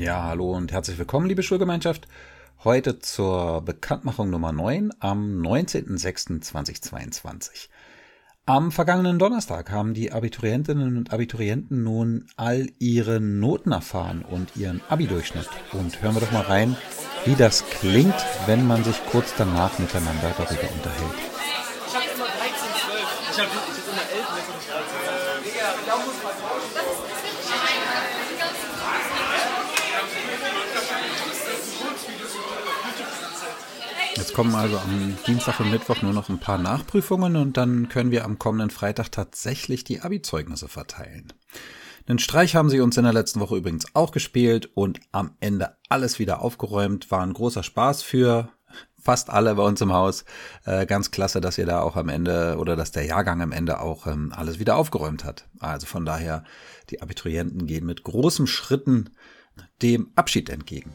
Ja, hallo und herzlich willkommen, liebe Schulgemeinschaft. Heute zur Bekanntmachung Nummer 9 am 19.06.2022. Am vergangenen Donnerstag haben die Abiturientinnen und Abiturienten nun all ihre Noten erfahren und ihren Abi-Durchschnitt. Und hören wir doch mal rein, wie das klingt, wenn man sich kurz danach miteinander darüber unterhält. Ich habe immer 13, 12. Ich habe hab immer 11, jetzt habe ich 13. Jetzt kommen also am Dienstag und Mittwoch nur noch ein paar Nachprüfungen und dann können wir am kommenden Freitag tatsächlich die Abi-Zeugnisse verteilen. Den Streich haben sie uns in der letzten Woche übrigens auch gespielt und am Ende alles wieder aufgeräumt. War ein großer Spaß für fast alle bei uns im Haus. Äh, ganz klasse, dass ihr da auch am Ende oder dass der Jahrgang am Ende auch ähm, alles wieder aufgeräumt hat. Also von daher, die Abiturienten gehen mit großen Schritten dem Abschied entgegen.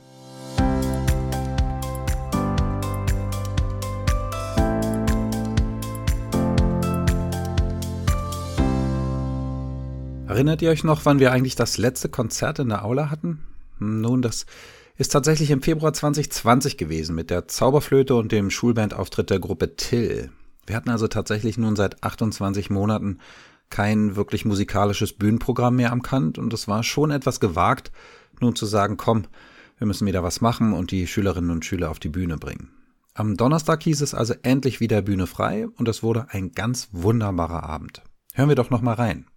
Erinnert ihr euch noch, wann wir eigentlich das letzte Konzert in der Aula hatten? Nun, das ist tatsächlich im Februar 2020 gewesen mit der Zauberflöte und dem Schulbandauftritt der Gruppe Till. Wir hatten also tatsächlich nun seit 28 Monaten kein wirklich musikalisches Bühnenprogramm mehr am Kant und es war schon etwas gewagt, nun zu sagen, komm, wir müssen wieder was machen und die Schülerinnen und Schüler auf die Bühne bringen. Am Donnerstag hieß es also endlich wieder Bühne frei und es wurde ein ganz wunderbarer Abend. Hören wir doch noch mal rein.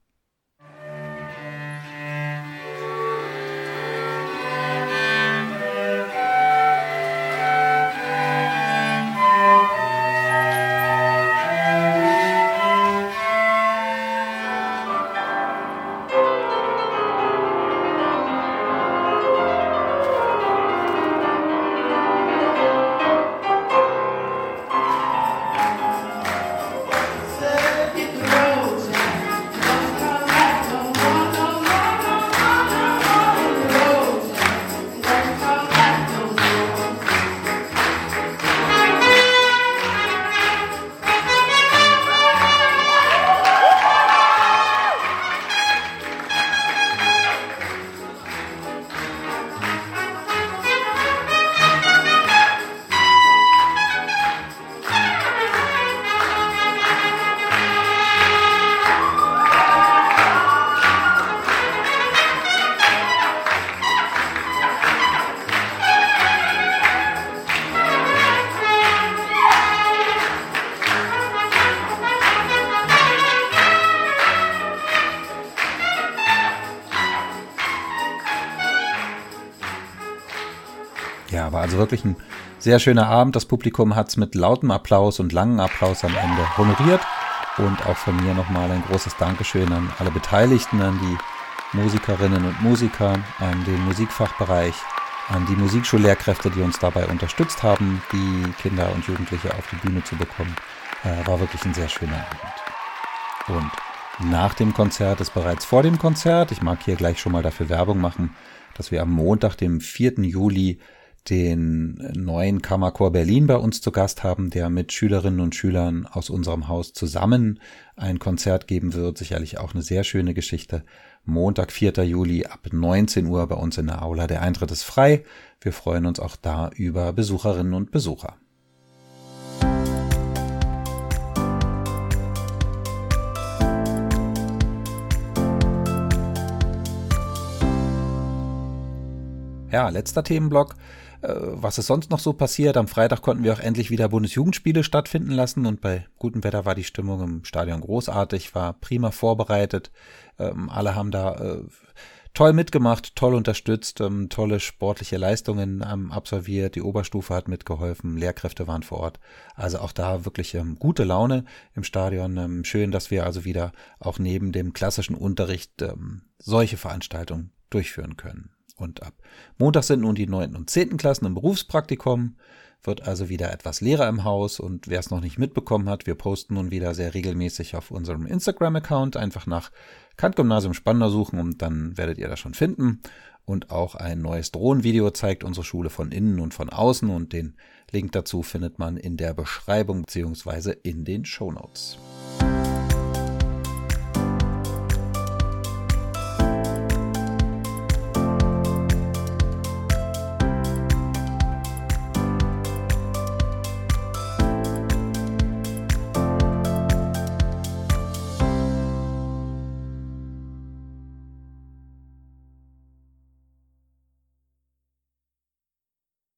War also wirklich ein sehr schöner Abend. Das Publikum hat es mit lautem Applaus und langem Applaus am Ende honoriert. Und auch von mir nochmal ein großes Dankeschön an alle Beteiligten, an die Musikerinnen und Musiker, an den Musikfachbereich, an die Musikschullehrkräfte, die uns dabei unterstützt haben, die Kinder und Jugendliche auf die Bühne zu bekommen. Äh, war wirklich ein sehr schöner Abend. Und nach dem Konzert ist bereits vor dem Konzert, ich mag hier gleich schon mal dafür Werbung machen, dass wir am Montag, dem 4. Juli, den neuen Kammerchor Berlin bei uns zu Gast haben, der mit Schülerinnen und Schülern aus unserem Haus zusammen ein Konzert geben wird. Sicherlich auch eine sehr schöne Geschichte. Montag, 4. Juli ab 19 Uhr bei uns in der Aula. Der Eintritt ist frei. Wir freuen uns auch da über Besucherinnen und Besucher. Ja, letzter Themenblock. Äh, was ist sonst noch so passiert? Am Freitag konnten wir auch endlich wieder Bundesjugendspiele stattfinden lassen und bei gutem Wetter war die Stimmung im Stadion großartig, war prima vorbereitet. Ähm, alle haben da äh, toll mitgemacht, toll unterstützt, ähm, tolle sportliche Leistungen ähm, absolviert. Die Oberstufe hat mitgeholfen, Lehrkräfte waren vor Ort. Also auch da wirklich gute Laune im Stadion. Schön, dass wir also wieder auch neben dem klassischen Unterricht solche Veranstaltungen durchführen können und ab. Montag sind nun die 9. und 10. Klassen im Berufspraktikum, wird also wieder etwas leerer im Haus und wer es noch nicht mitbekommen hat, wir posten nun wieder sehr regelmäßig auf unserem Instagram-Account, einfach nach Kantgymnasium Spandau suchen und dann werdet ihr das schon finden. Und auch ein neues Drohnenvideo zeigt unsere Schule von innen und von außen und den Link dazu findet man in der Beschreibung beziehungsweise in den Show Notes.